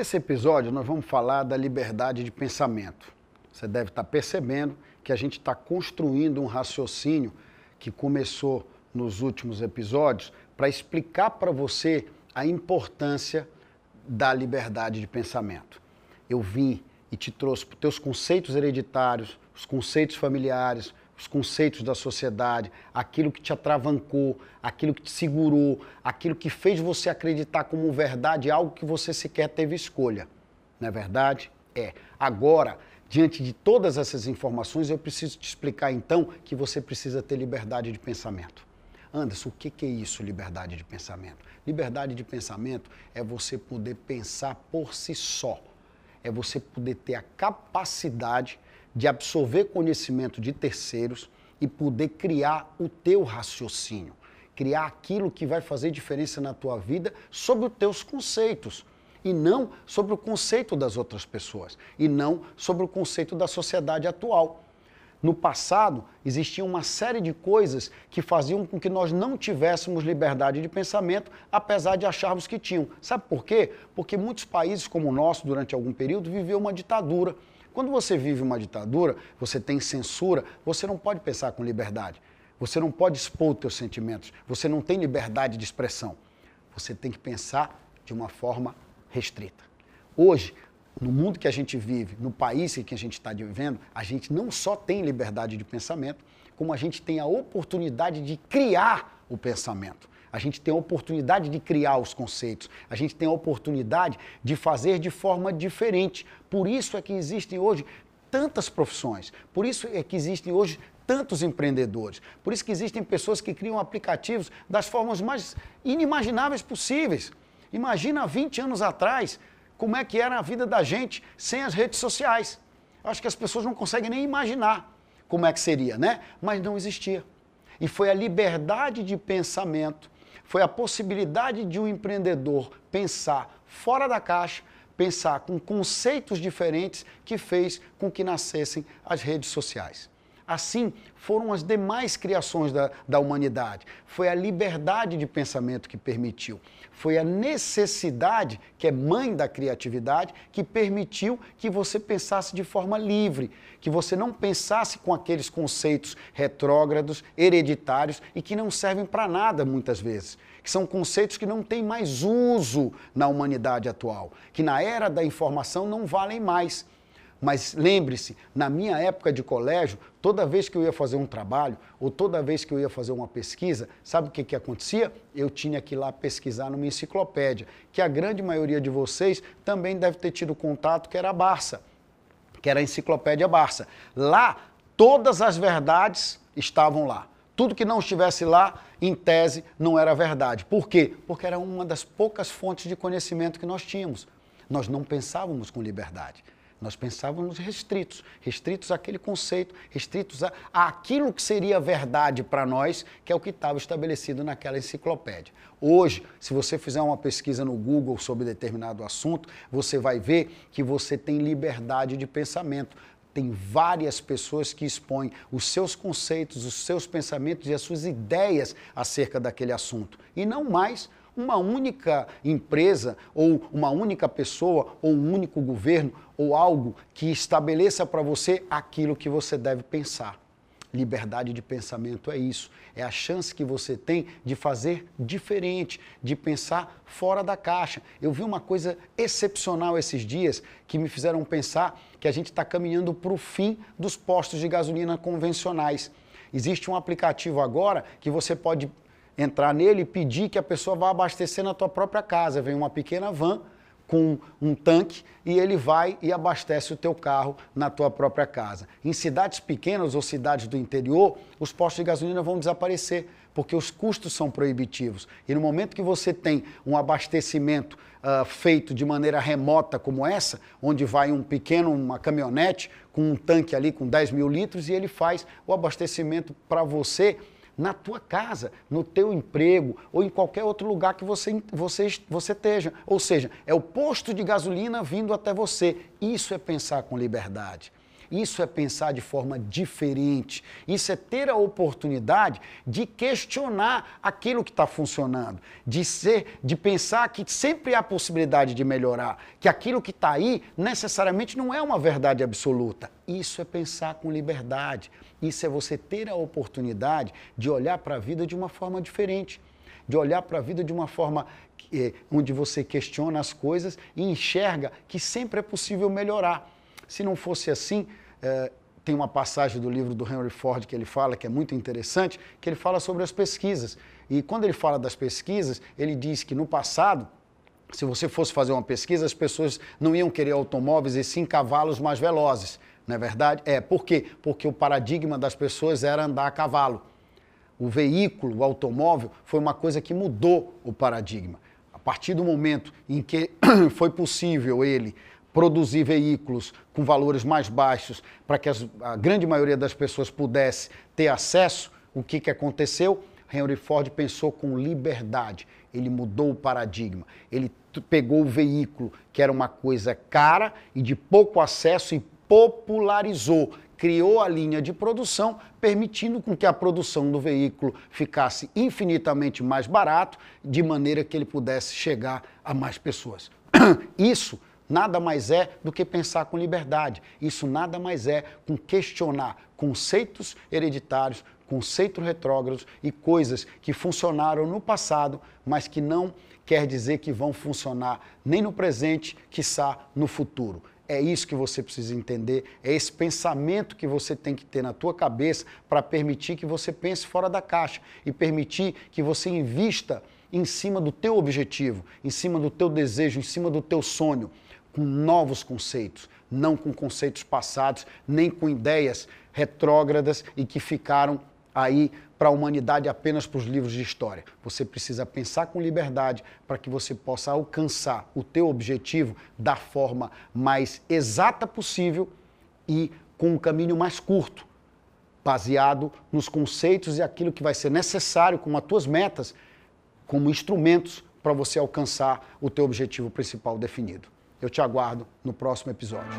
Nesse episódio, nós vamos falar da liberdade de pensamento. Você deve estar percebendo que a gente está construindo um raciocínio que começou nos últimos episódios para explicar para você a importância da liberdade de pensamento. Eu vim e te trouxe os teus conceitos hereditários, os conceitos familiares, os conceitos da sociedade, aquilo que te atravancou, aquilo que te segurou, aquilo que fez você acreditar como verdade algo que você sequer teve escolha. Não é verdade? É. Agora, diante de todas essas informações, eu preciso te explicar então que você precisa ter liberdade de pensamento. Anderson, o que é isso, liberdade de pensamento? Liberdade de pensamento é você poder pensar por si só. É você poder ter a capacidade de absorver conhecimento de terceiros e poder criar o teu raciocínio, criar aquilo que vai fazer diferença na tua vida sobre os teus conceitos e não sobre o conceito das outras pessoas e não sobre o conceito da sociedade atual. No passado, existia uma série de coisas que faziam com que nós não tivéssemos liberdade de pensamento, apesar de acharmos que tinham. Sabe por quê? Porque muitos países como o nosso, durante algum período, viveu uma ditadura. Quando você vive uma ditadura, você tem censura, você não pode pensar com liberdade. Você não pode expor os seus sentimentos. Você não tem liberdade de expressão. Você tem que pensar de uma forma restrita. Hoje, no mundo que a gente vive, no país que a gente está vivendo, a gente não só tem liberdade de pensamento, como a gente tem a oportunidade de criar o pensamento. A gente tem a oportunidade de criar os conceitos, a gente tem a oportunidade de fazer de forma diferente. Por isso é que existem hoje tantas profissões, por isso é que existem hoje tantos empreendedores, por isso que existem pessoas que criam aplicativos das formas mais inimagináveis possíveis. Imagina há 20 anos atrás como é que era a vida da gente sem as redes sociais. Acho que as pessoas não conseguem nem imaginar como é que seria, né? Mas não existia. E foi a liberdade de pensamento foi a possibilidade de um empreendedor pensar fora da caixa, pensar com conceitos diferentes que fez com que nascessem as redes sociais. Assim foram as demais criações da, da humanidade. Foi a liberdade de pensamento que permitiu. Foi a necessidade, que é mãe da criatividade, que permitiu que você pensasse de forma livre, que você não pensasse com aqueles conceitos retrógrados, hereditários e que não servem para nada muitas vezes. Que são conceitos que não têm mais uso na humanidade atual, que na era da informação não valem mais. Mas lembre-se, na minha época de colégio, toda vez que eu ia fazer um trabalho ou toda vez que eu ia fazer uma pesquisa, sabe o que, que acontecia? Eu tinha que ir lá pesquisar numa enciclopédia, que a grande maioria de vocês também deve ter tido contato, que era a Barça, que era a enciclopédia Barça. Lá, todas as verdades estavam lá. Tudo que não estivesse lá, em tese, não era verdade. Por quê? Porque era uma das poucas fontes de conhecimento que nós tínhamos. Nós não pensávamos com liberdade. Nós pensávamos restritos, restritos àquele conceito, restritos àquilo que seria verdade para nós, que é o que estava estabelecido naquela enciclopédia. Hoje, se você fizer uma pesquisa no Google sobre determinado assunto, você vai ver que você tem liberdade de pensamento. Tem várias pessoas que expõem os seus conceitos, os seus pensamentos e as suas ideias acerca daquele assunto. E não mais uma única empresa ou uma única pessoa ou um único governo ou algo que estabeleça para você aquilo que você deve pensar. Liberdade de pensamento é isso. É a chance que você tem de fazer diferente, de pensar fora da caixa. Eu vi uma coisa excepcional esses dias que me fizeram pensar que a gente está caminhando para o fim dos postos de gasolina convencionais. Existe um aplicativo agora que você pode entrar nele e pedir que a pessoa vá abastecer na tua própria casa. Vem uma pequena van com um tanque e ele vai e abastece o teu carro na tua própria casa. Em cidades pequenas ou cidades do interior, os postos de gasolina vão desaparecer, porque os custos são proibitivos. E no momento que você tem um abastecimento uh, feito de maneira remota como essa, onde vai um pequeno, uma caminhonete com um tanque ali com 10 mil litros e ele faz o abastecimento para você na tua casa, no teu emprego ou em qualquer outro lugar que você, você, você esteja. Ou seja, é o posto de gasolina vindo até você. Isso é pensar com liberdade. Isso é pensar de forma diferente. Isso é ter a oportunidade de questionar aquilo que está funcionando, de ser, de pensar que sempre há possibilidade de melhorar, que aquilo que está aí necessariamente não é uma verdade absoluta. Isso é pensar com liberdade. Isso é você ter a oportunidade de olhar para a vida de uma forma diferente de olhar para a vida de uma forma eh, onde você questiona as coisas e enxerga que sempre é possível melhorar. Se não fosse assim, eh, tem uma passagem do livro do Henry Ford que ele fala, que é muito interessante, que ele fala sobre as pesquisas. E quando ele fala das pesquisas, ele diz que no passado, se você fosse fazer uma pesquisa, as pessoas não iam querer automóveis e sim cavalos mais velozes. Não é verdade? É, por quê? Porque o paradigma das pessoas era andar a cavalo o veículo, o automóvel, foi uma coisa que mudou o paradigma. A partir do momento em que foi possível ele produzir veículos com valores mais baixos para que as, a grande maioria das pessoas pudesse ter acesso, o que, que aconteceu? Henry Ford pensou com liberdade, ele mudou o paradigma, ele pegou o veículo, que era uma coisa cara e de pouco acesso, e popularizou, criou a linha de produção, permitindo com que a produção do veículo ficasse infinitamente mais barato, de maneira que ele pudesse chegar a mais pessoas. Isso nada mais é do que pensar com liberdade. Isso nada mais é com questionar conceitos hereditários, conceitos retrógrados e coisas que funcionaram no passado, mas que não quer dizer que vão funcionar nem no presente, quiçá no futuro. É isso que você precisa entender, é esse pensamento que você tem que ter na tua cabeça para permitir que você pense fora da caixa e permitir que você invista em cima do teu objetivo, em cima do teu desejo, em cima do teu sonho, com novos conceitos, não com conceitos passados, nem com ideias retrógradas e que ficaram aí para a humanidade apenas para os livros de história. Você precisa pensar com liberdade para que você possa alcançar o teu objetivo da forma mais exata possível e com um caminho mais curto, baseado nos conceitos e aquilo que vai ser necessário como as tuas metas, como instrumentos para você alcançar o teu objetivo principal definido. Eu te aguardo no próximo episódio.